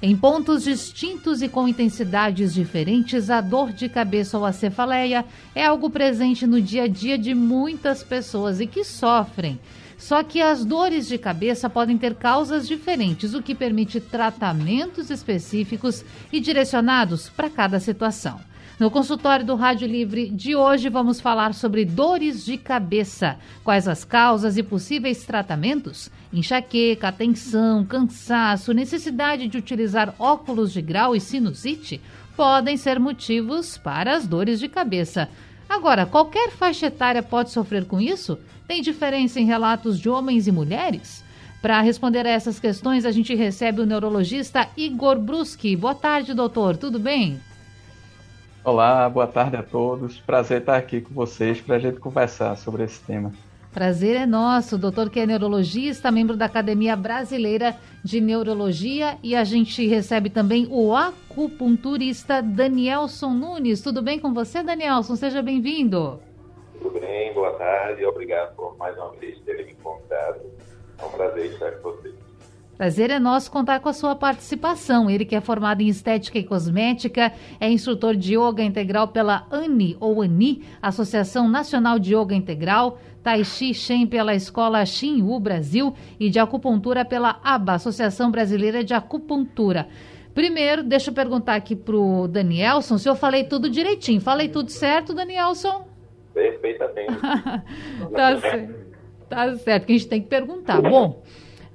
Em pontos distintos e com intensidades diferentes, a dor de cabeça ou a cefaleia é algo presente no dia a dia de muitas pessoas e que sofrem. Só que as dores de cabeça podem ter causas diferentes, o que permite tratamentos específicos e direcionados para cada situação. No consultório do Rádio Livre de hoje, vamos falar sobre dores de cabeça. Quais as causas e possíveis tratamentos? Enxaqueca, tensão, cansaço, necessidade de utilizar óculos de grau e sinusite podem ser motivos para as dores de cabeça. Agora, qualquer faixa etária pode sofrer com isso? Tem diferença em relatos de homens e mulheres? Para responder a essas questões, a gente recebe o neurologista Igor Bruski. Boa tarde, doutor. Tudo bem? Olá, boa tarde a todos. Prazer estar aqui com vocês para a gente conversar sobre esse tema. Prazer é nosso, doutor que é neurologista, membro da Academia Brasileira de Neurologia e a gente recebe também o acupunturista Danielson Nunes. Tudo bem com você, Danielson? Seja bem-vindo. Tudo bem, boa tarde. Obrigado por mais uma vez terem me convidado. É um prazer estar com vocês. Prazer é nosso contar com a sua participação. Ele que é formado em estética e cosmética, é instrutor de yoga integral pela ANI ou ANI, Associação Nacional de Yoga Integral, Tai Chi Shen pela Escola Xinhu Brasil e de acupuntura pela ABA, Associação Brasileira de Acupuntura. Primeiro, deixa eu perguntar aqui pro Danielson se eu falei tudo direitinho. Falei tudo certo, Danielson? Perfeitamente. tá certo. Tá certo, que a gente tem que perguntar. Bom,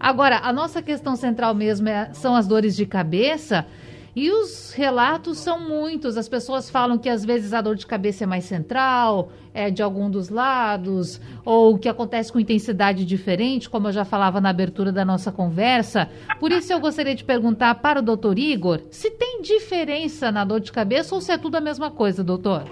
Agora, a nossa questão central mesmo é, são as dores de cabeça. E os relatos são muitos. As pessoas falam que às vezes a dor de cabeça é mais central, é de algum dos lados, ou que acontece com intensidade diferente, como eu já falava na abertura da nossa conversa. Por isso eu gostaria de perguntar para o doutor Igor se tem diferença na dor de cabeça ou se é tudo a mesma coisa, doutor.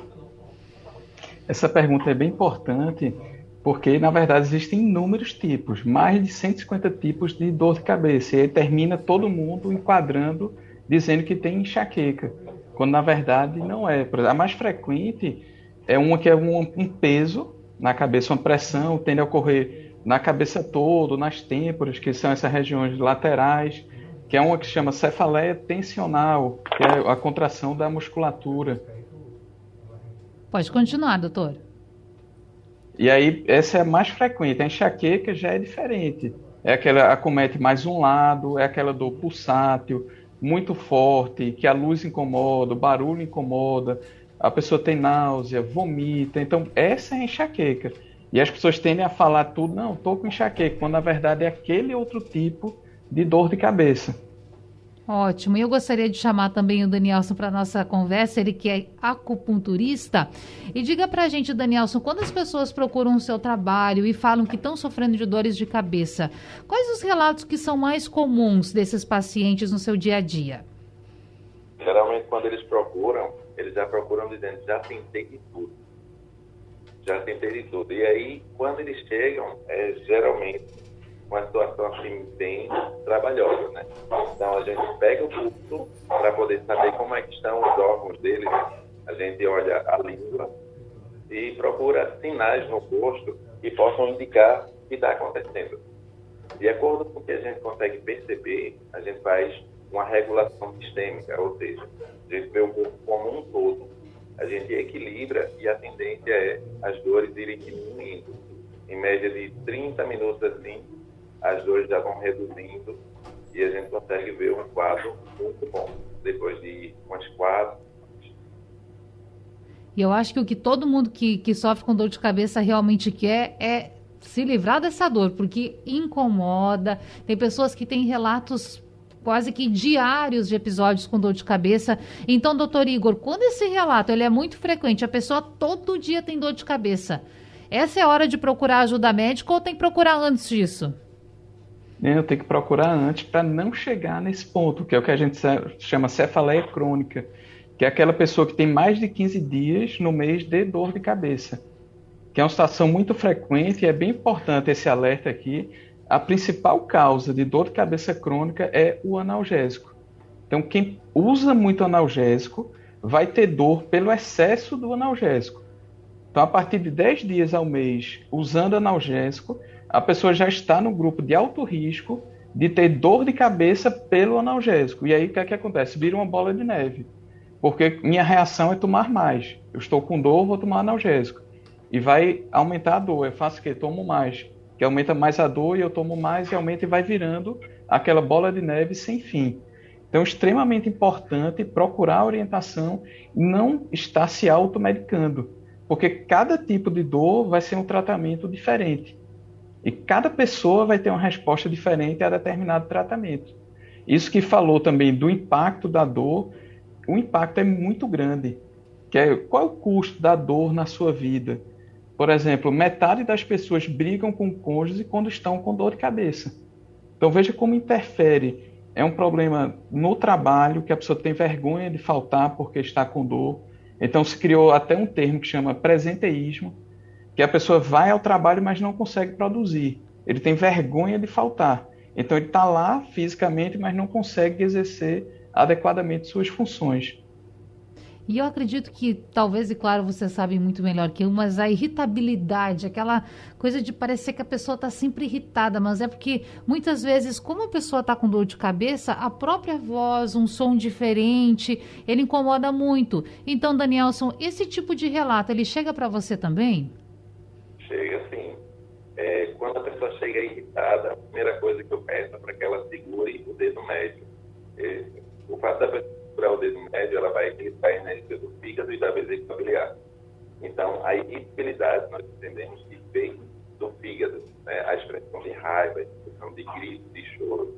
Essa pergunta é bem importante porque, na verdade, existem inúmeros tipos, mais de 150 tipos de dor de cabeça. E aí termina todo mundo enquadrando, dizendo que tem enxaqueca, quando na verdade não é. A mais frequente é uma que é um, um peso na cabeça, uma pressão, tende a ocorrer na cabeça toda, nas têmporas, que são essas regiões laterais, que é uma que se chama cefaleia tensional, que é a contração da musculatura. Pode continuar, doutor. E aí, essa é mais frequente. A enxaqueca já é diferente. É aquela acomete mais um lado, é aquela dor pulsátil, muito forte, que a luz incomoda, o barulho incomoda, a pessoa tem náusea, vomita. Então, essa é a enxaqueca. E as pessoas tendem a falar tudo, não, estou com enxaqueca, quando na verdade é aquele outro tipo de dor de cabeça. Ótimo. E eu gostaria de chamar também o Danielson para nossa conversa, ele que é acupunturista. E diga para a gente, Danielson, quando as pessoas procuram o seu trabalho e falam que estão sofrendo de dores de cabeça, quais os relatos que são mais comuns desses pacientes no seu dia a dia? Geralmente, quando eles procuram, eles já procuram dizendo, já tentei de tudo. Já tentei de tudo. E aí, quando eles chegam, é, geralmente uma situação assim bem trabalhosa, né? Então a gente pega o pulso para poder saber como é que estão os órgãos dele, a gente olha a língua e procura sinais no rosto que possam indicar o que está acontecendo. De acordo com o que a gente consegue perceber, a gente faz uma regulação sistêmica, ou seja, a gente vê o corpo como um todo, a gente equilibra e a tendência é as dores irem diminuindo. Em média de 30 minutos assim, as dores já vão reduzindo e a gente consegue ver um quadro muito bom depois de umas quatro. E eu acho que o que todo mundo que, que sofre com dor de cabeça realmente quer é se livrar dessa dor, porque incomoda. Tem pessoas que têm relatos quase que diários de episódios com dor de cabeça. Então, doutor Igor, quando esse relato ele é muito frequente, a pessoa todo dia tem dor de cabeça, essa é a hora de procurar ajuda médica ou tem que procurar antes disso? Né, eu tenho que procurar antes para não chegar nesse ponto, que é o que a gente chama cefaleia crônica, que é aquela pessoa que tem mais de 15 dias no mês de dor de cabeça, que é uma situação muito frequente e é bem importante esse alerta aqui. A principal causa de dor de cabeça crônica é o analgésico. Então, quem usa muito analgésico vai ter dor pelo excesso do analgésico. Então, a partir de 10 dias ao mês usando analgésico, a pessoa já está no grupo de alto risco de ter dor de cabeça pelo analgésico. E aí o que é que acontece? Vira uma bola de neve. Porque minha reação é tomar mais. Eu estou com dor, vou tomar analgésico. E vai aumentar a dor. Eu faço o quê? Tomo mais. Que aumenta mais a dor e eu tomo mais e aumenta e vai virando aquela bola de neve sem fim. Então, extremamente importante procurar orientação e não estar se automedicando. Porque cada tipo de dor vai ser um tratamento diferente. E cada pessoa vai ter uma resposta diferente a determinado tratamento. Isso que falou também do impacto da dor, o impacto é muito grande. Que é, qual é o custo da dor na sua vida? Por exemplo, metade das pessoas brigam com o cônjuge quando estão com dor de cabeça. Então veja como interfere. É um problema no trabalho, que a pessoa tem vergonha de faltar porque está com dor. Então se criou até um termo que chama presenteísmo, que a pessoa vai ao trabalho, mas não consegue produzir. Ele tem vergonha de faltar. Então ele está lá fisicamente, mas não consegue exercer adequadamente suas funções. E eu acredito que, talvez, e claro, você sabe muito melhor que eu, mas a irritabilidade, aquela coisa de parecer que a pessoa está sempre irritada, mas é porque muitas vezes, como a pessoa está com dor de cabeça, a própria voz, um som diferente, ele incomoda muito. Então, Danielson, esse tipo de relato, ele chega para você também? Chega assim, é, quando a pessoa chega irritada, a primeira coisa que eu peço é para que ela segure o dedo médio. É, o fato da pessoa segurar o dedo médio, ela vai equilibrar a energia do fígado e da vesícula biliar. Então, a irritabilidade nós entendemos que vem do fígado. Né? A expressão de raiva, a expressão de grito, de choro,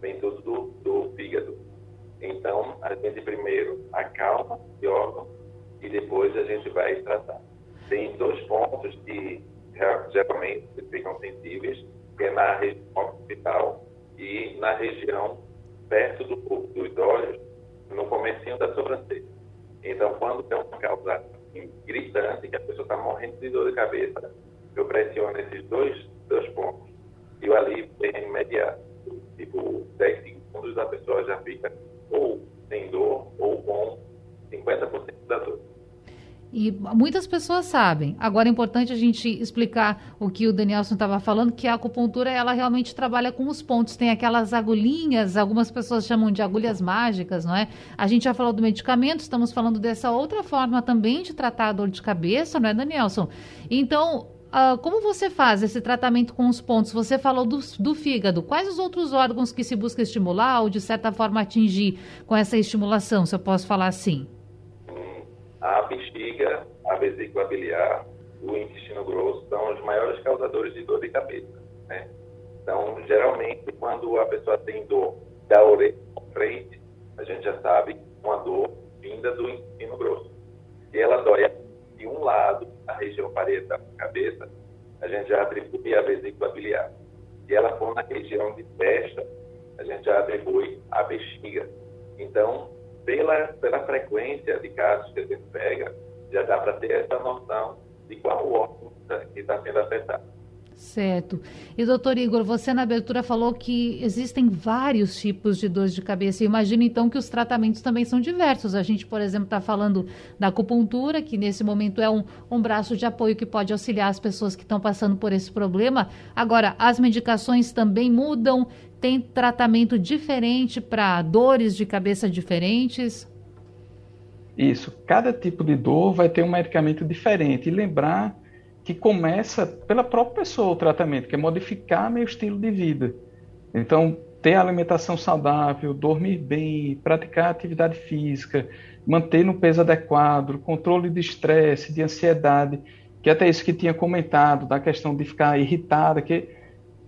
vem tudo do, do fígado. Então, a gente primeiro acalma o órgão e depois a gente vai tratar. Tem dois pontos geralmente ficam sensíveis, que é na região hospital e na região perto do, dos olhos, no comecinho da sobrancelha. Então, quando tem uma causa assim, gritante, que a pessoa está morrendo de dor de cabeça, eu pressiono esses dois, dois pontos e o alívio é imediato. Tipo, 10 segundos a pessoa já fica ou sem dor ou com 50% da dor. E muitas pessoas sabem. Agora é importante a gente explicar o que o Danielson estava falando, que a acupuntura ela realmente trabalha com os pontos. Tem aquelas agulhinhas, algumas pessoas chamam de agulhas mágicas, não é? A gente já falou do medicamento, estamos falando dessa outra forma também de tratar a dor de cabeça, não é, Danielson? Então, Uh, como você faz esse tratamento com os pontos? Você falou do, do, fígado. Quais os outros órgãos que se busca estimular ou, de certa forma, atingir com essa estimulação, se eu posso falar assim? A bexiga, a vesícula biliar, o intestino grosso são os maiores causadores de dor de cabeça. Né? Então, geralmente, quando a pessoa tem dor da orelha frente, a gente já sabe uma dor vinda do intestino grosso. Se ela dói de um lado, na região parietal da cabeça, a gente já atribui a vesícula biliar. Se ela for na região de testa, a gente já atribui a bexiga. Então, pela, pela frequência de casos que a gente pega, já dá para ter essa noção de qual órgão que está sendo afetado. Certo. E doutor Igor, você na abertura falou que existem vários tipos de dores de cabeça. Imagina então que os tratamentos também são diversos. A gente, por exemplo, está falando da acupuntura, que nesse momento é um, um braço de apoio que pode auxiliar as pessoas que estão passando por esse problema. Agora, as medicações também mudam, tem tratamento diferente para dores de cabeça diferentes? Isso. Cada tipo de dor vai ter um medicamento diferente. E lembrar que começa pela própria pessoa o tratamento, que é modificar meu estilo de vida. Então, ter alimentação saudável, dormir bem, praticar atividade física, manter no peso adequado, controle de estresse, de ansiedade, que até isso que tinha comentado, da questão de ficar irritada, que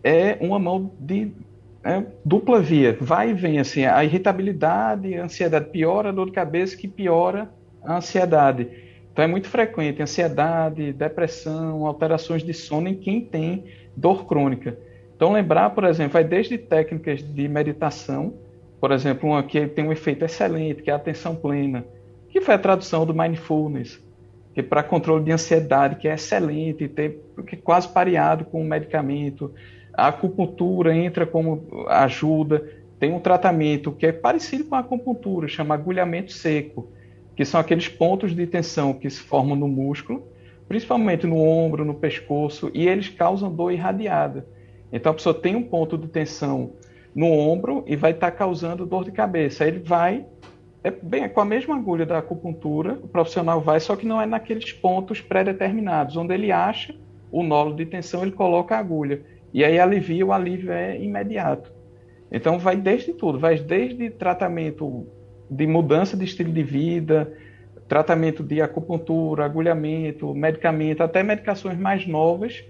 é uma mão de é, dupla via, vai e vem, assim, a irritabilidade, a ansiedade piora a dor de cabeça, que piora a ansiedade. Então é muito frequente ansiedade, depressão, alterações de sono em quem tem dor crônica. Então lembrar, por exemplo, vai desde técnicas de meditação, por exemplo, uma que tem um efeito excelente, que é a atenção plena. que foi a tradução do mindfulness, que para controle de ansiedade, que é excelente, tem, que é quase pareado com o medicamento. A acupuntura entra como ajuda. Tem um tratamento que é parecido com a acupuntura, chama agulhamento seco, que são aqueles pontos de tensão que se formam no músculo, principalmente no ombro, no pescoço, e eles causam dor irradiada. Então a pessoa tem um ponto de tensão no ombro e vai estar tá causando dor de cabeça. Ele vai, é bem é com a mesma agulha da acupuntura, o profissional vai, só que não é naqueles pontos pré-determinados, onde ele acha o nolo de tensão, ele coloca a agulha. E aí alivia, o alívio é imediato. Então vai desde tudo, vai desde tratamento de mudança de estilo de vida, tratamento de acupuntura, agulhamento, medicamento, até medicações mais novas,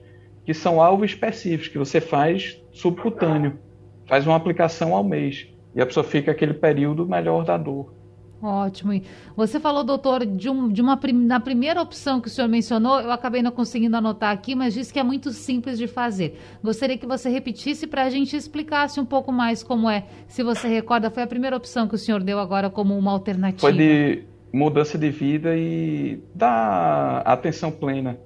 que são alvos específicos, que você faz subcutâneo, faz uma aplicação ao mês, e a pessoa fica aquele período melhor da dor. Ótimo. E você falou, doutor, de, um, de uma na primeira opção que o senhor mencionou, eu acabei não conseguindo anotar aqui, mas disse que é muito simples de fazer. Gostaria que você repetisse para a gente explicasse um pouco mais como é. Se você recorda, foi a primeira opção que o senhor deu agora como uma alternativa. Foi de mudança de vida e da atenção plena,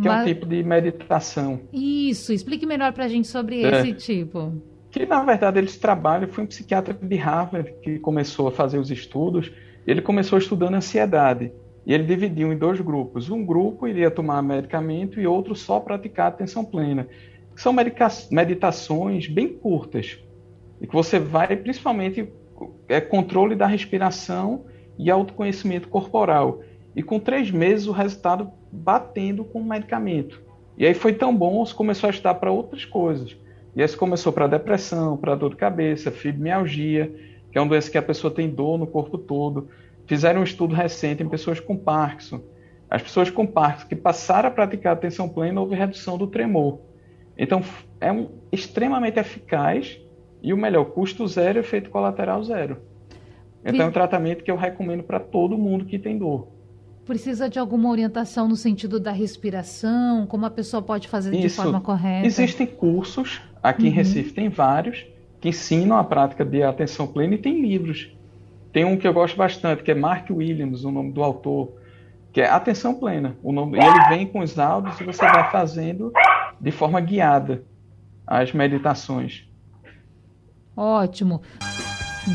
que mas... é um tipo de meditação. Isso. Explique melhor para a gente sobre é. esse tipo que na verdade eles trabalham, foi um psiquiatra de Harvard que começou a fazer os estudos, ele começou estudando ansiedade, e ele dividiu em dois grupos. Um grupo iria tomar medicamento e outro só praticar atenção plena. São meditações bem curtas, e que você vai principalmente é controle da respiração e autoconhecimento corporal. E com três meses o resultado batendo com o medicamento. E aí foi tão bom, começou a estudar para outras coisas. E esse começou para depressão, para dor de cabeça, fibromialgia, que é uma doença que a pessoa tem dor no corpo todo. Fizeram um estudo recente em pessoas com Parkinson. As pessoas com Parkinson que passaram a praticar atenção plena houve redução do tremor. Então é um, extremamente eficaz e o melhor, custo zero, efeito colateral zero. Então é um tratamento que eu recomendo para todo mundo que tem dor. Precisa de alguma orientação no sentido da respiração, como a pessoa pode fazer Isso. de forma correta? Existem cursos Aqui uhum. em Recife tem vários que ensinam a prática de atenção plena e tem livros. Tem um que eu gosto bastante, que é Mark Williams, o nome do autor, que é Atenção Plena. O nome, e ele vem com os áudios e você vai fazendo de forma guiada as meditações. Ótimo.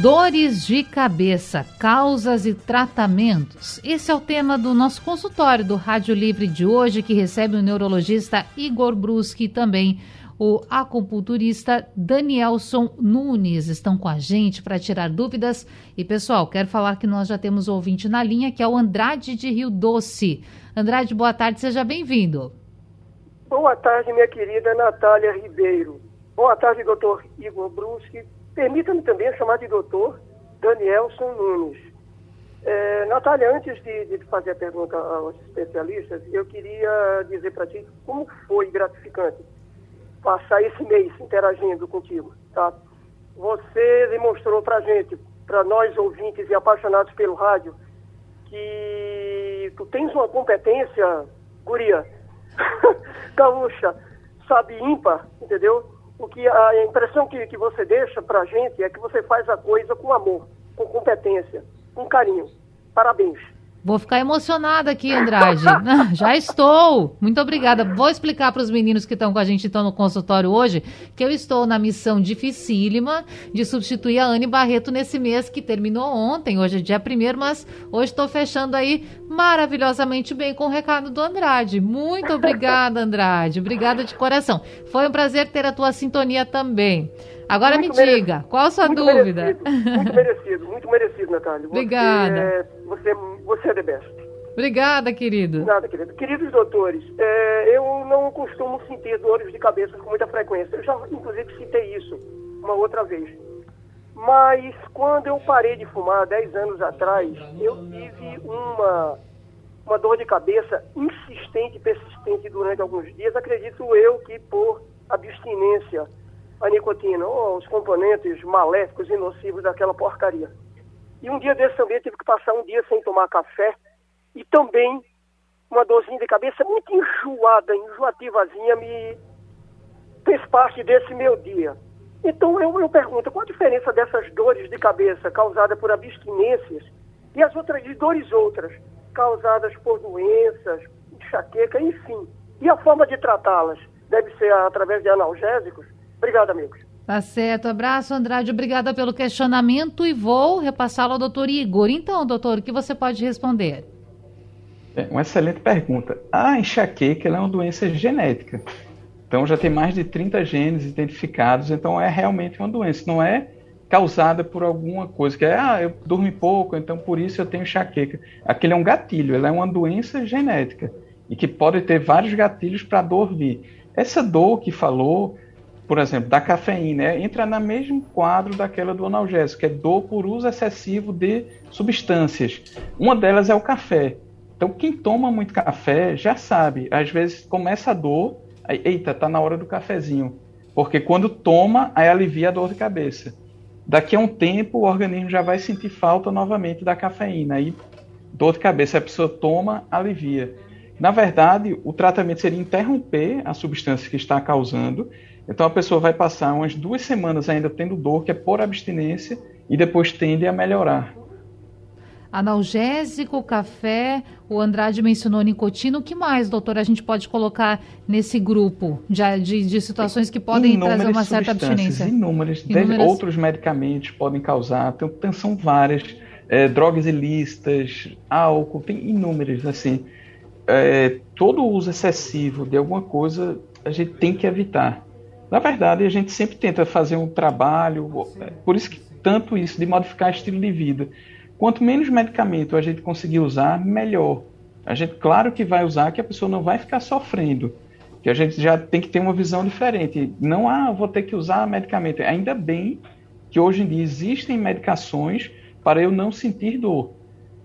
Dores de cabeça, causas e tratamentos. Esse é o tema do nosso consultório do Rádio Livre de hoje, que recebe o neurologista Igor Bruschi também o acupunturista Danielson Nunes estão com a gente para tirar dúvidas. E, pessoal, quero falar que nós já temos um ouvinte na linha, que é o Andrade de Rio Doce. Andrade, boa tarde, seja bem-vindo. Boa tarde, minha querida Natália Ribeiro. Boa tarde, doutor Igor Bruschi. Permita-me também chamar de doutor Danielson Nunes. É, Natália, antes de, de, fazer a pergunta aos especialistas, eu queria dizer para ti como foi gratificante passar esse mês interagindo contigo, tá? Você demonstrou para gente, para nós ouvintes e apaixonados pelo rádio, que tu tens uma competência, guria, gaúcha, sabe, ímpar, entendeu? O que a impressão que, que você deixa para gente é que você faz a coisa com amor, com competência, com carinho. Parabéns. Vou ficar emocionada aqui, Andrade. Já estou. Muito obrigada. Vou explicar para os meninos que estão com a gente então no consultório hoje que eu estou na missão dificílima de substituir a Anne Barreto nesse mês que terminou ontem. Hoje é dia primeiro, mas hoje estou fechando aí maravilhosamente bem com o recado do Andrade. Muito obrigada, Andrade. Obrigada de coração. Foi um prazer ter a tua sintonia também. Agora muito me diga, qual a sua muito dúvida? Merecido, muito merecido, muito merecido, Natália. Obrigada. É, você, você é the best. Obrigada, querido. Nada, querido. Queridos doutores, é, eu não costumo sentir dores de cabeça com muita frequência. Eu já, inclusive, citei isso uma outra vez. Mas quando eu parei de fumar 10 anos atrás, eu tive uma, uma dor de cabeça insistente persistente durante alguns dias. Acredito eu que por abstinência a nicotina, ou os componentes maléficos e nocivos daquela porcaria. E um dia desse também tive que passar um dia sem tomar café e também uma dorzinha de cabeça muito enjoada, enjoativazinha, me fez parte desse meu dia. Então eu, eu pergunto, qual a diferença dessas dores de cabeça causadas por abstinências E as outras, e dores outras, causadas por doenças, enxaqueca, enfim. E a forma de tratá-las deve ser através de analgésicos? Obrigado, amigos. Tá certo. Abraço, Andrade. Obrigada pelo questionamento e vou repassá-lo ao doutor Igor. Então, doutor, o que você pode responder? É uma excelente pergunta. A enxaqueca é uma doença genética. Então já tem mais de 30 genes identificados, então é realmente uma doença, não é causada por alguma coisa, que é, ah, eu durmo pouco, então por isso eu tenho enxaqueca. Aquele é um gatilho, ela é uma doença genética e que pode ter vários gatilhos para a dor vir. Essa dor que falou, por exemplo, da cafeína, é, entra no mesmo quadro daquela do analgésico, que é dor por uso excessivo de substâncias. Uma delas é o café. Então, quem toma muito café já sabe, às vezes começa a dor, aí, eita, tá na hora do cafezinho. Porque quando toma, aí alivia a dor de cabeça. Daqui a um tempo, o organismo já vai sentir falta novamente da cafeína. Aí, dor de cabeça, a pessoa toma, alivia. Na verdade, o tratamento seria interromper a substância que está causando. Então, a pessoa vai passar umas duas semanas ainda tendo dor, que é por abstinência, e depois tende a melhorar analgésico, café, o Andrade mencionou nicotina. O que mais, doutor, a gente pode colocar nesse grupo de, de, de situações que podem inúmeras trazer uma certa abstinência? Inúmeras, inúmeras. Outros medicamentos podem causar, tem, são várias. É, drogas ilícitas, álcool, tem inúmeras, assim. É, todo uso excessivo de alguma coisa a gente tem que evitar. Na verdade, a gente sempre tenta fazer um trabalho, é, por isso que tanto isso de modificar estilo de vida. Quanto menos medicamento a gente conseguir usar, melhor. A gente, claro que vai usar, que a pessoa não vai ficar sofrendo. Que a gente já tem que ter uma visão diferente. Não, ah, vou ter que usar medicamento. Ainda bem que hoje em dia existem medicações para eu não sentir dor.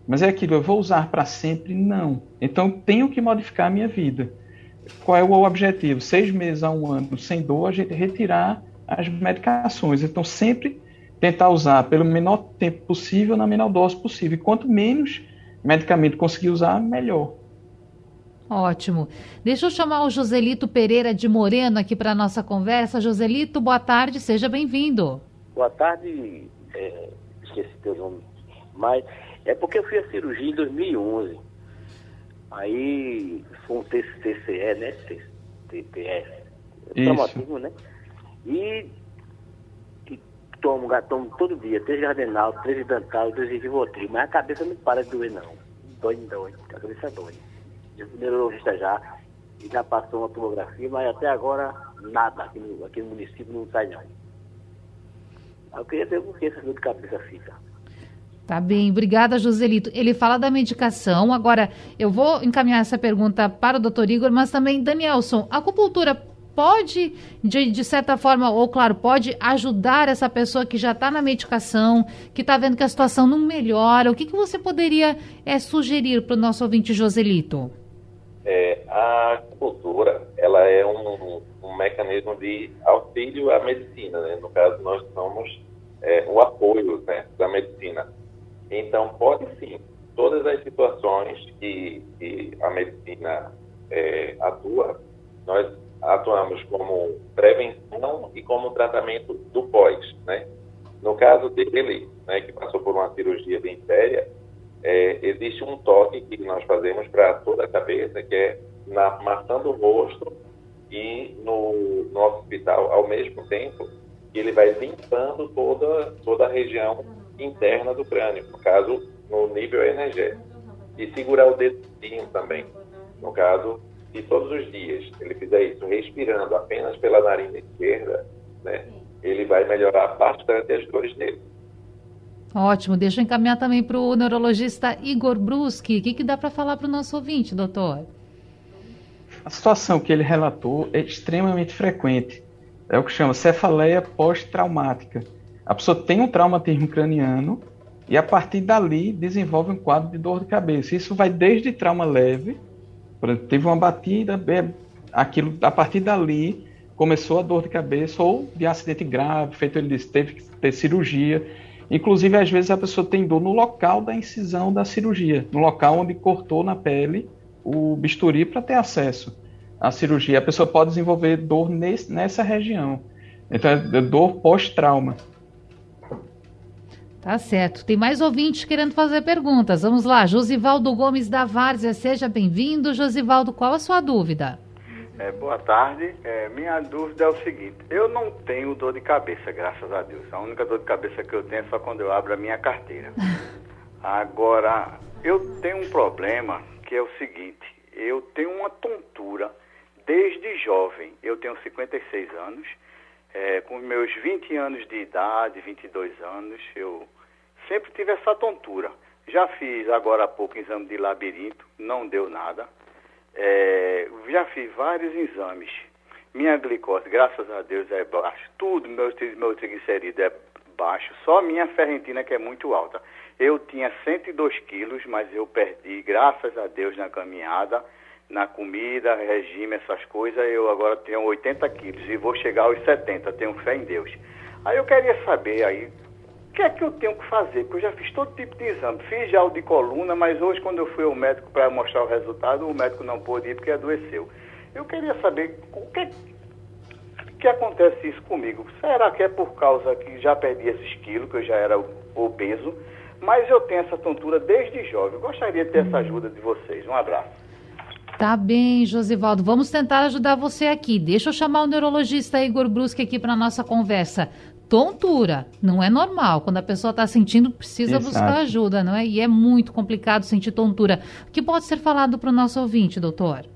Mas é aquilo, eu vou usar para sempre? Não. Então tenho que modificar a minha vida. Qual é o objetivo? Seis meses a um ano sem dor, a gente retirar as medicações. Então sempre tentar usar pelo menor tempo possível, na menor dose possível. E quanto menos medicamento conseguir usar, melhor. Ótimo. Deixa eu chamar o Joselito Pereira de Moreno aqui para a nossa conversa. Joselito, boa tarde, seja bem-vindo. Boa tarde, é, esqueci teu nome, mas é porque eu fiz a cirurgia em 2011. Aí foi um TCE, né? TPS. Traumatismo, né? E tomo, tomo todo dia, três gardenal, três dental, três rivotril, mas a cabeça não para de doer não. Dói, dói, a cabeça dói. Eu fui neurologista já, e já passou uma tomografia, mas até agora nada aqui no, aqui no município não sai não. Eu queria ver por que essa dor de cabeça fica. Tá bem, obrigada, Joselito. Ele fala da medicação. Agora, eu vou encaminhar essa pergunta para o doutor Igor, mas também, Danielson, a acupuntura pode, de, de certa forma, ou claro, pode ajudar essa pessoa que já está na medicação, que está vendo que a situação não melhora? O que, que você poderia é, sugerir para o nosso ouvinte Joselito? É, a acupuntura, ela é um, um, mecanismo de auxílio à medicina, né? No caso, nós somos é, o apoio né, da medicina. Então, pode sim, todas as situações que, que a medicina é, atua, nós atuamos como prevenção e como tratamento do pós, né? No caso dele, né, que passou por uma cirurgia bem séria, é, existe um toque que nós fazemos para toda a cabeça, que é na maçã do rosto e no, no hospital ao mesmo tempo, ele vai limpando toda, toda a região interna do crânio, no caso, no nível energético. E segurar o dedinho também, no caso, se todos os dias ele fizer isso respirando apenas pela narina esquerda, né, ele vai melhorar bastante as dores dele. Ótimo. Deixa eu encaminhar também para o neurologista Igor Bruski. O que, que dá para falar para o nosso ouvinte, doutor? A situação que ele relatou é extremamente frequente. É o que chama cefaleia pós-traumática. A pessoa tem um traumatismo craniano e a partir dali desenvolve um quadro de dor de cabeça. Isso vai desde trauma leve por exemplo, teve uma batida, aquilo, a partir dali começou a dor de cabeça ou de acidente grave, feito ele disse, teve que ter cirurgia. Inclusive, às vezes a pessoa tem dor no local da incisão da cirurgia, no local onde cortou na pele o bisturi para ter acesso à cirurgia. A pessoa pode desenvolver dor nesse, nessa região. Então, é dor pós-trauma. Tá certo. Tem mais ouvintes querendo fazer perguntas. Vamos lá. Josivaldo Gomes da Várzea, seja bem-vindo. Josivaldo, qual a sua dúvida? É, boa tarde. É, minha dúvida é o seguinte: eu não tenho dor de cabeça, graças a Deus. A única dor de cabeça que eu tenho é só quando eu abro a minha carteira. Agora, eu tenho um problema que é o seguinte: eu tenho uma tontura desde jovem. Eu tenho 56 anos. É, com meus 20 anos de idade, 22 anos, eu sempre tive essa tontura. Já fiz agora há pouco exame de labirinto, não deu nada. É, já fiz vários exames. Minha glicose, graças a Deus, é baixa. Tudo, meu, meu triglicerídeo é baixo. Só minha ferritina que é muito alta. Eu tinha 102 quilos, mas eu perdi, graças a Deus, na caminhada, na comida, regime, essas coisas. Eu agora tenho 80 quilos e vou chegar aos 70. Tenho fé em Deus. Aí eu queria saber aí que é que eu tenho que fazer? Porque eu já fiz todo tipo de exame. Fiz já o de coluna, mas hoje, quando eu fui ao médico para mostrar o resultado, o médico não pôde ir porque adoeceu. Eu queria saber o que, que acontece isso comigo. Será que é por causa que já perdi esses quilos, que eu já era obeso, mas eu tenho essa tontura desde jovem. Eu gostaria de ter essa ajuda de vocês. Um abraço. Tá bem, Josivaldo. Vamos tentar ajudar você aqui. Deixa eu chamar o neurologista Igor Brusque aqui para nossa conversa tontura. Não é normal. Quando a pessoa está sentindo, precisa Exato. buscar ajuda, não é? E é muito complicado sentir tontura. O que pode ser falado para o nosso ouvinte, doutor?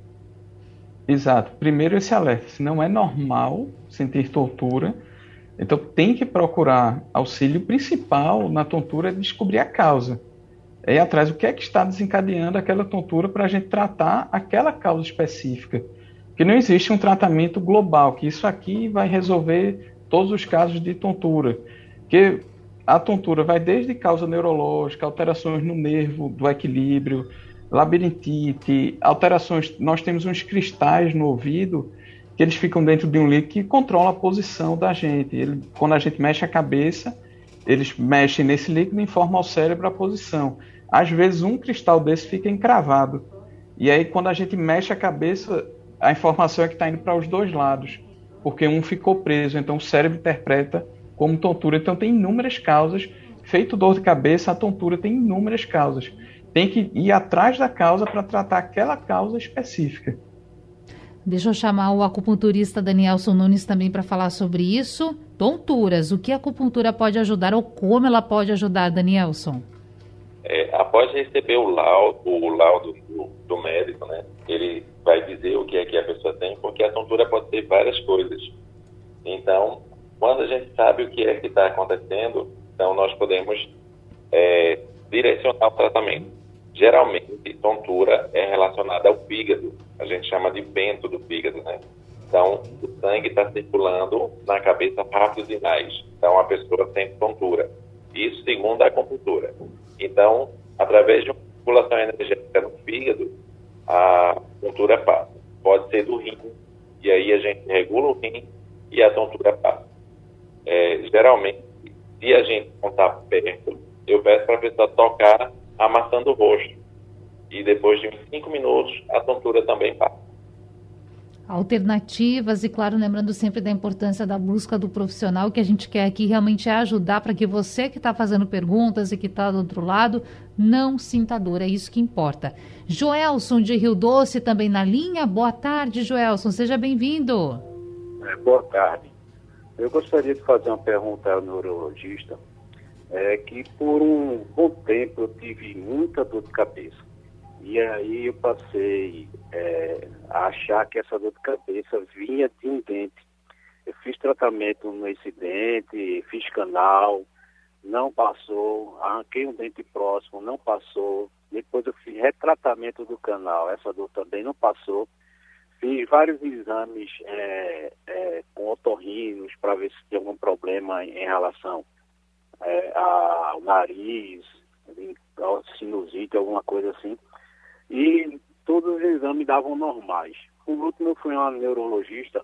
Exato. Primeiro, esse alerta. Se não é normal sentir tontura, então tem que procurar auxílio principal na tontura é descobrir a causa. É atrás o que é que está desencadeando aquela tontura para a gente tratar aquela causa específica. Que não existe um tratamento global, que isso aqui vai resolver todos os casos de tontura, que a tontura vai desde causa neurológica, alterações no nervo do equilíbrio, labirintite, alterações. Nós temos uns cristais no ouvido que eles ficam dentro de um líquido que controla a posição da gente. Ele, quando a gente mexe a cabeça, eles mexem nesse líquido e informam ao cérebro a posição. Às vezes um cristal desse fica encravado. E aí quando a gente mexe a cabeça, a informação é que está indo para os dois lados porque um ficou preso, então o cérebro interpreta como tontura. Então tem inúmeras causas. Feito dor de cabeça, a tontura tem inúmeras causas. Tem que ir atrás da causa para tratar aquela causa específica. Deixa eu chamar o acupunturista Danielson Nunes também para falar sobre isso. Tonturas, o que a acupuntura pode ajudar ou como ela pode ajudar, Danielson? É, após receber o laudo, o laudo do, do médico, né, ele vai dizer o que é que a pessoa tem, porque a tontura pode ter várias coisas. Então, quando a gente sabe o que é que está acontecendo, então nós podemos é, direcionar o tratamento. Geralmente, tontura é relacionada ao fígado. A gente chama de vento do fígado, né? Então, o sangue está circulando na cabeça rápido demais. Então, a pessoa sente tontura. Isso segundo a acupuntura. Então, através de uma circulação energética no fígado, a tontura passa. Pode ser do rim, e aí a gente regula o rim e a tontura passa. É, geralmente, se a gente está perto, eu peço para a pessoa tocar amassando o rosto. E depois de uns 5 minutos, a tontura também passa alternativas e, claro, lembrando sempre da importância da busca do profissional. Que a gente quer aqui realmente é ajudar para que você que está fazendo perguntas e que está do outro lado não sinta dor. É isso que importa. Joelson de Rio Doce também na linha. Boa tarde, Joelson. Seja bem-vindo. É, boa tarde. Eu gostaria de fazer uma pergunta ao neurologista. É que por um bom tempo eu tive muita dor de cabeça e aí eu passei é, a achar que essa dor de cabeça vinha de um dente. Eu fiz tratamento no incidente, fiz canal, não passou, arranquei um dente próximo, não passou. Depois eu fiz retratamento do canal, essa dor também não passou. Fiz vários exames é, é, com otorrinos para ver se tem algum problema em relação é, ao nariz, sinusite, alguma coisa assim e todos os exames davam normais. Por último, fui uma neurologista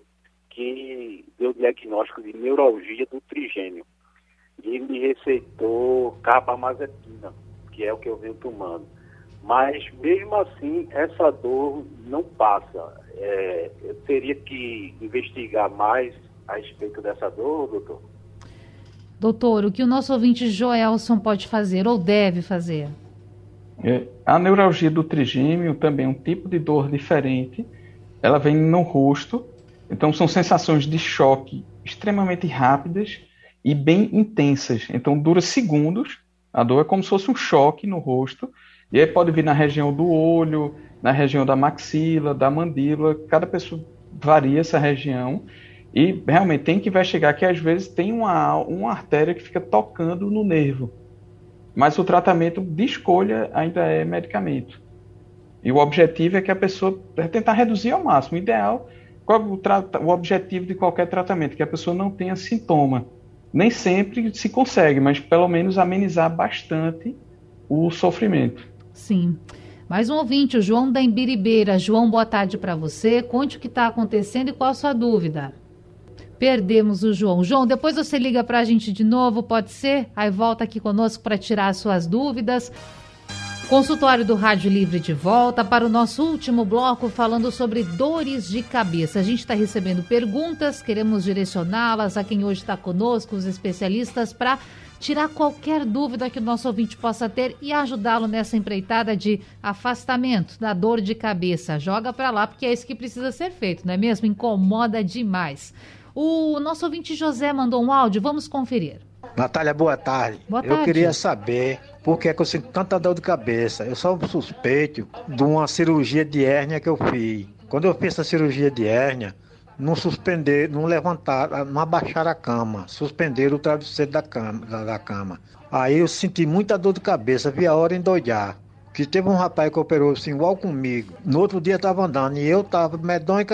que deu diagnóstico de neuralgia do trigêmeo e me receitou carbamazepina, que é o que eu venho tomando. Mas mesmo assim, essa dor não passa. É, eu teria que investigar mais a respeito dessa dor, doutor? Doutor, o que o nosso ouvinte Joelson pode fazer ou deve fazer? É, a neuralgia do trigêmeo também é um tipo de dor diferente. Ela vem no rosto, então são sensações de choque extremamente rápidas e bem intensas. Então dura segundos. A dor é como se fosse um choque no rosto. E aí pode vir na região do olho, na região da maxila, da mandíbula. Cada pessoa varia essa região. E realmente tem que investigar que às vezes tem uma, uma artéria que fica tocando no nervo. Mas o tratamento de escolha ainda é medicamento. E o objetivo é que a pessoa é tentar reduzir ao máximo. O ideal, qual o, o objetivo de qualquer tratamento? Que a pessoa não tenha sintoma. Nem sempre se consegue, mas pelo menos amenizar bastante o sofrimento. Sim. Mais um ouvinte, o João da Embiribeira. João, boa tarde para você. Conte o que está acontecendo e qual a sua dúvida. Perdemos o João. João, depois você liga para a gente de novo, pode ser? Aí volta aqui conosco para tirar as suas dúvidas. Consultório do Rádio Livre de volta para o nosso último bloco falando sobre dores de cabeça. A gente está recebendo perguntas, queremos direcioná-las a quem hoje está conosco, os especialistas, para tirar qualquer dúvida que o nosso ouvinte possa ter e ajudá-lo nessa empreitada de afastamento da dor de cabeça. Joga para lá porque é isso que precisa ser feito, não é mesmo? Incomoda demais. O nosso ouvinte José mandou um áudio, vamos conferir. Natália, boa tarde. Boa tarde. Eu queria saber por que, é que eu sinto tanta dor de cabeça. Eu sou suspeito de uma cirurgia de hérnia que eu fiz. Quando eu fiz essa cirurgia de hérnia, não suspender, não levantar, não abaixar a cama, suspender o travesseiro da cama, da, da cama. Aí eu senti muita dor de cabeça, vi a hora endoidar. Que teve um rapaz que operou assim, igual comigo. No outro dia estava andando e eu estava medonho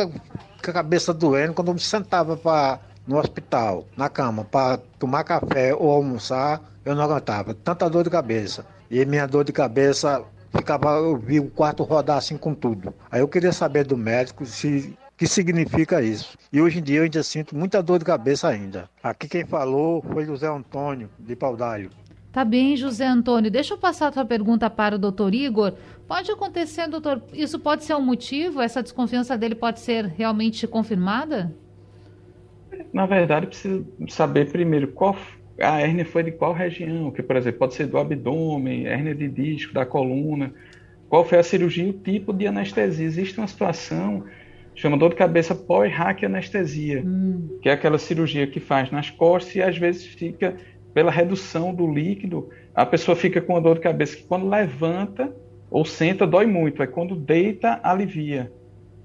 a cabeça doendo quando eu me sentava pra, no hospital, na cama, para tomar café ou almoçar, eu não aguentava. Tanta dor de cabeça. E minha dor de cabeça ficava, eu vi o quarto rodar assim com tudo. Aí eu queria saber do médico se que significa isso. E hoje em dia eu ainda sinto muita dor de cabeça ainda. Aqui quem falou foi José Antônio de Paudalho. Tá bem, José Antônio. Deixa eu passar a tua pergunta para o doutor Igor. Pode acontecer, doutor, isso pode ser um motivo? Essa desconfiança dele pode ser realmente confirmada? Na verdade, precisa saber primeiro qual a hérnia foi de qual região, que, por exemplo, pode ser do abdômen, hérnia de disco, da coluna, qual foi a cirurgia e o tipo de anestesia. Existe uma situação chama dor de cabeça pós-raque anestesia, hum. que é aquela cirurgia que faz nas costas e às vezes fica pela redução do líquido, a pessoa fica com a dor de cabeça que quando levanta ou senta dói muito, aí quando deita alivia.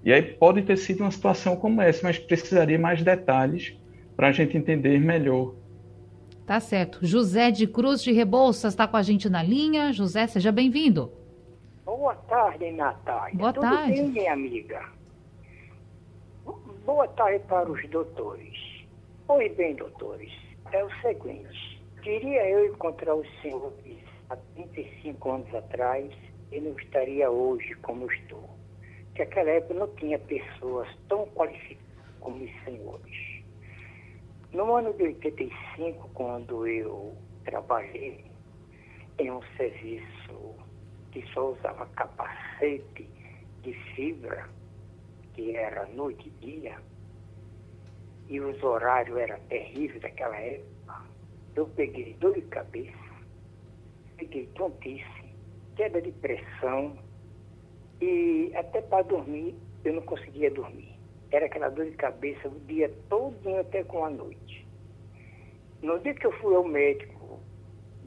E aí pode ter sido uma situação como essa, mas precisaria mais detalhes para a gente entender melhor. Tá certo. José de Cruz de Rebouças está com a gente na linha. José, seja bem-vindo. Boa tarde, Natália. Boa Tudo tarde. bem, minha amiga? Boa tarde para os doutores. Pois bem, doutores, é o seguinte. Queria eu encontrar os senhores há 35 anos atrás e não estaria hoje como estou. Que naquela época não tinha pessoas tão qualificadas como os senhores. No ano de 85, quando eu trabalhei em um serviço que só usava capacete de fibra, que era noite e dia, e os horários eram terríveis daquela época, eu peguei dor de cabeça, peguei tontice, queda de pressão e até para dormir eu não conseguia dormir. Era aquela dor de cabeça o dia todo até com a noite. No dia que eu fui ao médico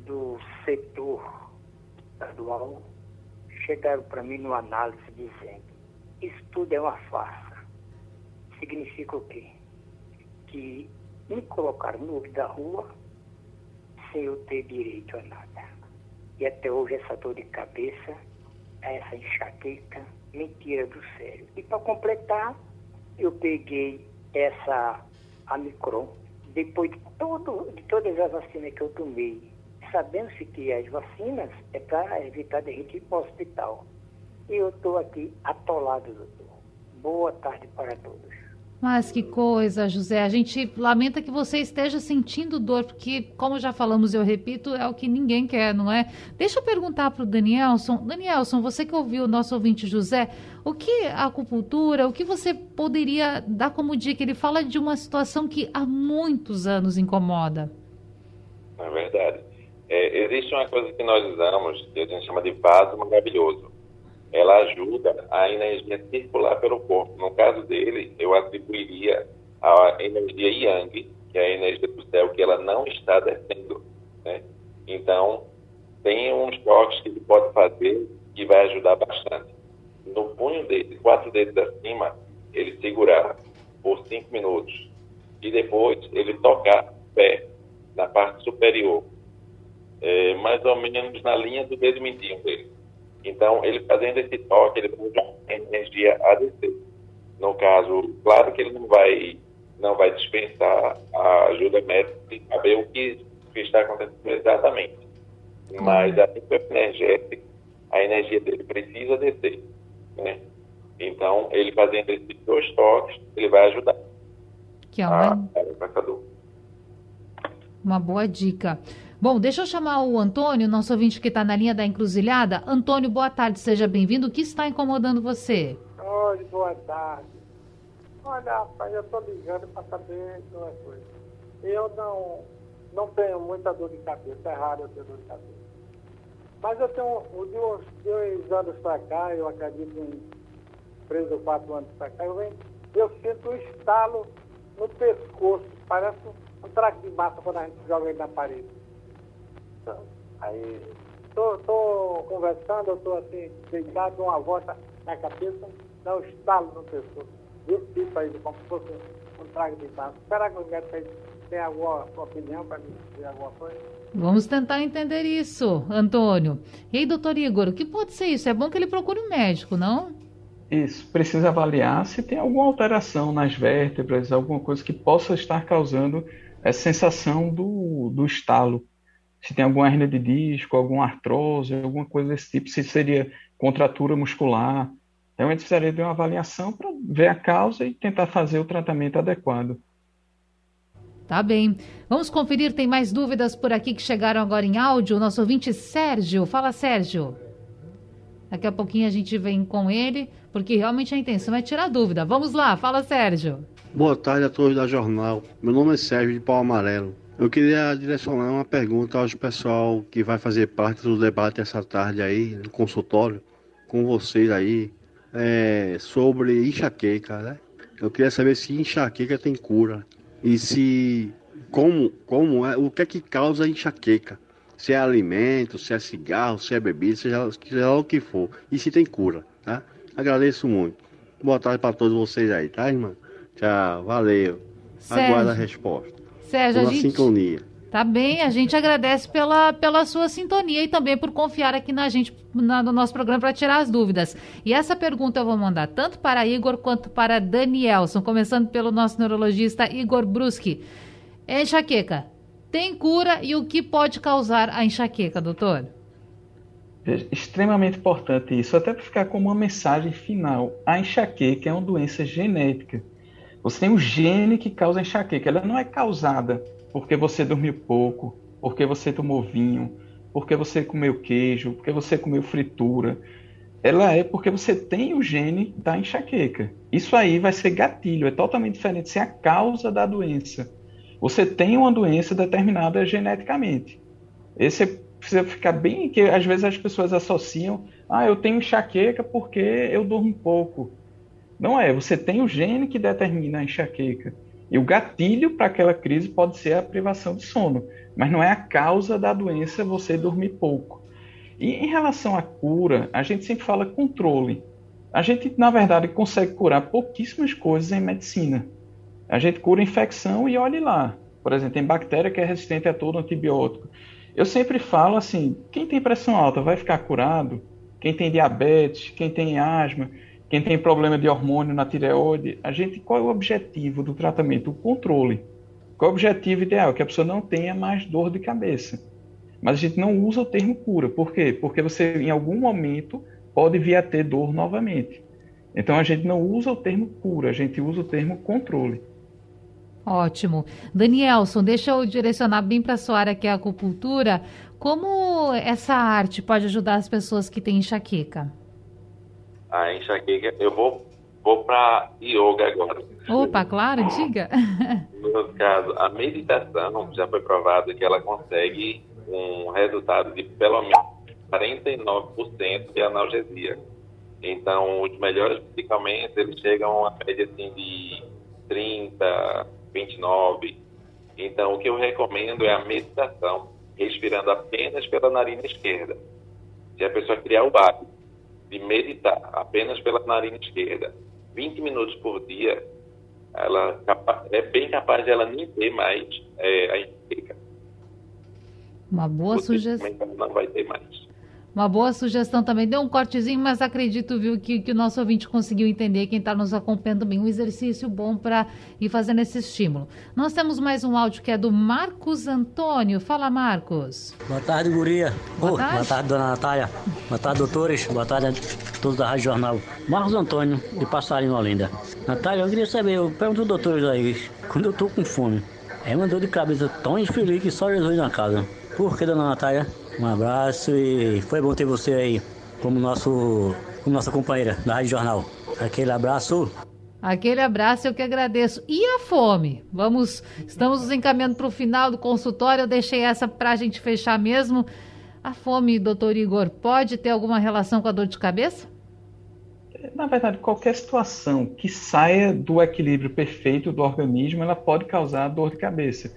do setor estadual, chegaram para mim numa análise dizendo, isso tudo é uma farsa. Significa o quê? Que me colocaram no meio da rua sem eu ter direito a nada. E até hoje essa dor de cabeça, essa enxaqueca, me tira do sério. E para completar, eu peguei essa Amicron, depois de, todo, de todas as vacinas que eu tomei, sabendo-se que as vacinas é para evitar de gente ir para o hospital. E eu estou aqui atolado, doutor. Boa tarde para todos. Mas que coisa, José. A gente lamenta que você esteja sentindo dor, porque, como já falamos, eu repito, é o que ninguém quer, não é? Deixa eu perguntar para o Danielson. Danielson, você que ouviu o nosso ouvinte José, o que a acupuntura, o que você poderia dar como dica? Ele fala de uma situação que há muitos anos incomoda. verdade. É, existe uma coisa que nós usamos, que a gente chama de vaso maravilhoso. Ela ajuda a energia circular pelo corpo. No caso dele, eu atribuiria a energia Yang, que é a energia do céu, que ela não está descendo. Né? Então, tem uns toques que ele pode fazer que vai ajudar bastante. No punho dele, quatro dedos acima, ele segurar por cinco minutos e depois ele tocar o pé na parte superior, é, mais ou menos na linha do dedo mindinho dele. Então, ele fazendo esse toque, ele usar energia a descer. No caso, claro que ele não vai não vai dispensar a ajuda médica e saber o que, que está acontecendo exatamente. Mas a nível energético, a energia dele precisa descer. Né? Então, ele fazendo esses dois toques, ele vai ajudar. Que é uma, uma boa dica. Bom, deixa eu chamar o Antônio, nosso ouvinte que está na linha da encruzilhada. Antônio, boa tarde, seja bem-vindo. O que está incomodando você? Oi, boa tarde. Olha, rapaz, eu estou ligando para saber uma coisa. Eu não, não tenho muita dor de cabeça, é raro eu ter dor de cabeça. Mas eu tenho, de uns dois anos para cá, eu acredito em três ou quatro anos para cá, eu, venho, eu sinto um estalo no pescoço, parece um traque de massa quando a gente joga ele na parede. Então, aí, estou conversando, eu estou assim, deitado, uma volta na cabeça, dá um estalo no pescoço. Desse tipo aí, como se fosse um, traque de massa. Será que o médico tem alguma opinião para me dizer alguma coisa? Vamos tentar entender isso, Antônio. E aí, doutor Igor, o que pode ser isso? É bom que ele procure um médico, não? Isso, precisa avaliar se tem alguma alteração nas vértebras, alguma coisa que possa estar causando essa sensação do, do estalo. Se tem alguma hernia de disco, alguma artrose, alguma coisa desse tipo, se seria contratura muscular. Então, a gente precisaria de uma avaliação para ver a causa e tentar fazer o tratamento adequado. Tá bem. Vamos conferir, tem mais dúvidas por aqui que chegaram agora em áudio. O nosso ouvinte Sérgio. Fala, Sérgio. Daqui a pouquinho a gente vem com ele, porque realmente a intenção é tirar dúvida. Vamos lá, fala, Sérgio. Boa tarde a todos da Jornal. Meu nome é Sérgio de Pau Amarelo. Eu queria direcionar uma pergunta ao pessoal que vai fazer parte do debate essa tarde aí, no consultório, com vocês aí, é, sobre enxaqueca, né? Eu queria saber se enxaqueca tem cura e se como como é o que é que causa enxaqueca? Se é alimento se é cigarro se é bebida seja, seja o que for e se tem cura tá? Agradeço muito. Boa tarde para todos vocês aí tá irmã? Tchau valeu. Aguarda a resposta Sérgio, a gente... sintonia Tá bem, a gente agradece pela, pela sua sintonia e também por confiar aqui na gente, na, no nosso programa, para tirar as dúvidas. E essa pergunta eu vou mandar tanto para Igor quanto para Danielson, começando pelo nosso neurologista Igor Bruski. Enxaqueca, tem cura e o que pode causar a enxaqueca, doutor? É extremamente importante isso, até para ficar como uma mensagem final. A enxaqueca é uma doença genética. Você tem um gene que causa enxaqueca. Ela não é causada porque você dormiu pouco, porque você tomou vinho, porque você comeu queijo, porque você comeu fritura. Ela é porque você tem o gene da enxaqueca. Isso aí vai ser gatilho, é totalmente diferente se é a causa da doença. Você tem uma doença determinada geneticamente. Esse precisa ficar bem que às vezes as pessoas associam, ah, eu tenho enxaqueca porque eu durmo pouco. Não é, você tem o gene que determina a enxaqueca. E o gatilho para aquela crise pode ser a privação de sono, mas não é a causa da doença você dormir pouco. E em relação à cura, a gente sempre fala controle. A gente, na verdade, consegue curar pouquíssimas coisas em medicina. A gente cura infecção e olhe lá. Por exemplo, tem bactéria que é resistente a todo antibiótico. Eu sempre falo assim: quem tem pressão alta vai ficar curado? Quem tem diabetes, quem tem asma, quem tem problema de hormônio na tireoide, a gente qual é o objetivo do tratamento? O controle. Qual é o objetivo ideal? Que a pessoa não tenha mais dor de cabeça. Mas a gente não usa o termo cura. Por quê? Porque você, em algum momento, pode vir a ter dor novamente. Então a gente não usa o termo cura, a gente usa o termo controle. Ótimo. Danielson, deixa eu direcionar bem para a sua área que é a acupuntura. Como essa arte pode ajudar as pessoas que têm enxaqueca? A enxaqueca, eu vou Vou para yoga agora. Opa, claro, diga. No caso, a meditação já foi provado que ela consegue um resultado de pelo menos 49% de analgesia. Então, os melhores medicamentos, eles chegam a média assim de 30, 29. Então, o que eu recomendo é a meditação, respirando apenas pela narina esquerda. Se a pessoa criar o hábito de meditar apenas pela narina esquerda, 20 minutos por dia, ela é bem capaz de ela nem ter mais é, a enxaqueca. Uma boa sugestão. Não vai ter mais. Uma boa sugestão também. Deu um cortezinho, mas acredito, viu, que, que o nosso ouvinte conseguiu entender, quem está nos acompanhando bem. Um exercício bom para ir fazendo esse estímulo. Nós temos mais um áudio que é do Marcos Antônio. Fala, Marcos. Boa tarde, Guria. Boa, oh, tarde. boa tarde, dona Natália. Boa tarde, doutores. Boa tarde a todos da Rádio Jornal. Marcos Antônio, de Passarinho, Olinda. Natália, eu queria saber, eu pergunto aos doutores aí, quando eu tô com fome, é uma dor de cabeça tão infeliz que só Jesus na casa. Por que, dona Natália? Um abraço e foi bom ter você aí como, nosso, como nossa companheira da Rádio Jornal. Aquele abraço. Aquele abraço eu que agradeço. E a fome? Vamos, estamos nos encaminhando para o final do consultório. Eu deixei essa para a gente fechar mesmo. A fome, doutor Igor, pode ter alguma relação com a dor de cabeça? Na verdade, qualquer situação que saia do equilíbrio perfeito do organismo, ela pode causar dor de cabeça.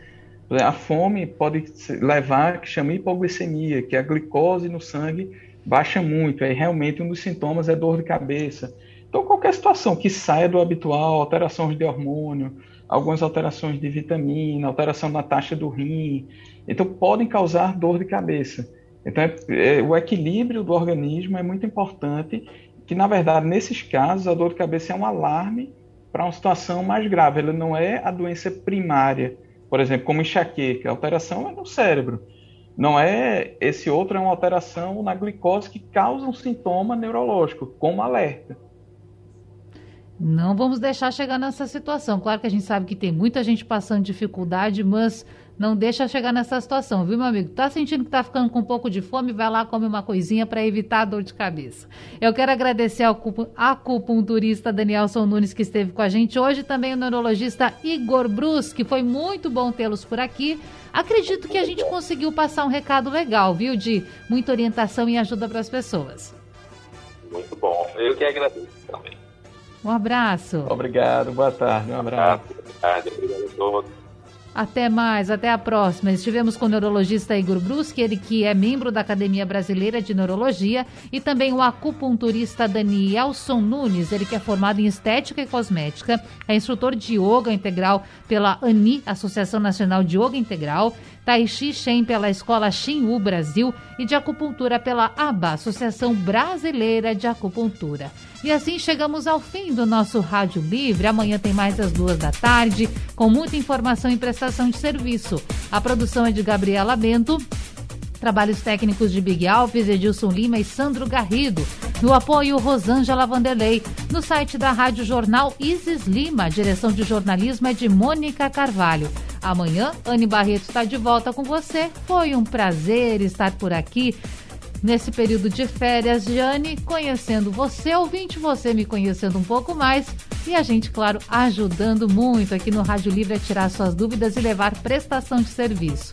A fome pode levar que chama hipoglicemia, que a glicose no sangue baixa muito. Aí realmente um dos sintomas é dor de cabeça. Então qualquer situação que saia do habitual, alterações de hormônio, algumas alterações de vitamina, alteração na taxa do rim, então podem causar dor de cabeça. Então é, é, o equilíbrio do organismo é muito importante. Que na verdade nesses casos a dor de cabeça é um alarme para uma situação mais grave. Ela não é a doença primária por exemplo, como enxaqueca, a alteração é no cérebro. Não é esse outro é uma alteração na glicose que causa um sintoma neurológico, como alerta. Não vamos deixar chegar nessa situação. Claro que a gente sabe que tem muita gente passando dificuldade, mas não deixa chegar nessa situação, viu, meu amigo? Tá sentindo que tá ficando com um pouco de fome? Vai lá, come uma coisinha para evitar a dor de cabeça. Eu quero agradecer ao acupunturista Danielson Nunes que esteve com a gente hoje, também o neurologista Igor Brus, que foi muito bom tê-los por aqui. Acredito que a gente conseguiu passar um recado legal, viu, de muita orientação e ajuda para as pessoas. Muito bom. Eu que agradeço também. Um abraço. Obrigado, boa tarde, um abraço. Boa tarde, obrigado a todos. Até mais, até a próxima. Estivemos com o neurologista Igor Bruschi, ele que é membro da Academia Brasileira de Neurologia, e também o acupunturista Danielson Nunes, ele que é formado em Estética e Cosmética, é instrutor de Yoga Integral pela ANI, Associação Nacional de Yoga Integral, Tai Chi Shen pela Escola Xinhu Brasil e de Acupuntura pela ABA, Associação Brasileira de Acupuntura. E assim chegamos ao fim do nosso Rádio Livre. Amanhã tem mais às duas da tarde, com muita informação e prestação de serviço. A produção é de Gabriela Bento. Trabalhos técnicos de Big Alves, Edilson Lima e Sandro Garrido. No apoio, Rosângela Vanderlei. No site da Rádio Jornal, Isis Lima. Direção de jornalismo é de Mônica Carvalho. Amanhã, Anne Barreto está de volta com você. Foi um prazer estar por aqui nesse período de férias, Jane, conhecendo você, ouvinte, você me conhecendo um pouco mais e a gente, claro, ajudando muito aqui no Rádio Livre a tirar suas dúvidas e levar prestação de serviço.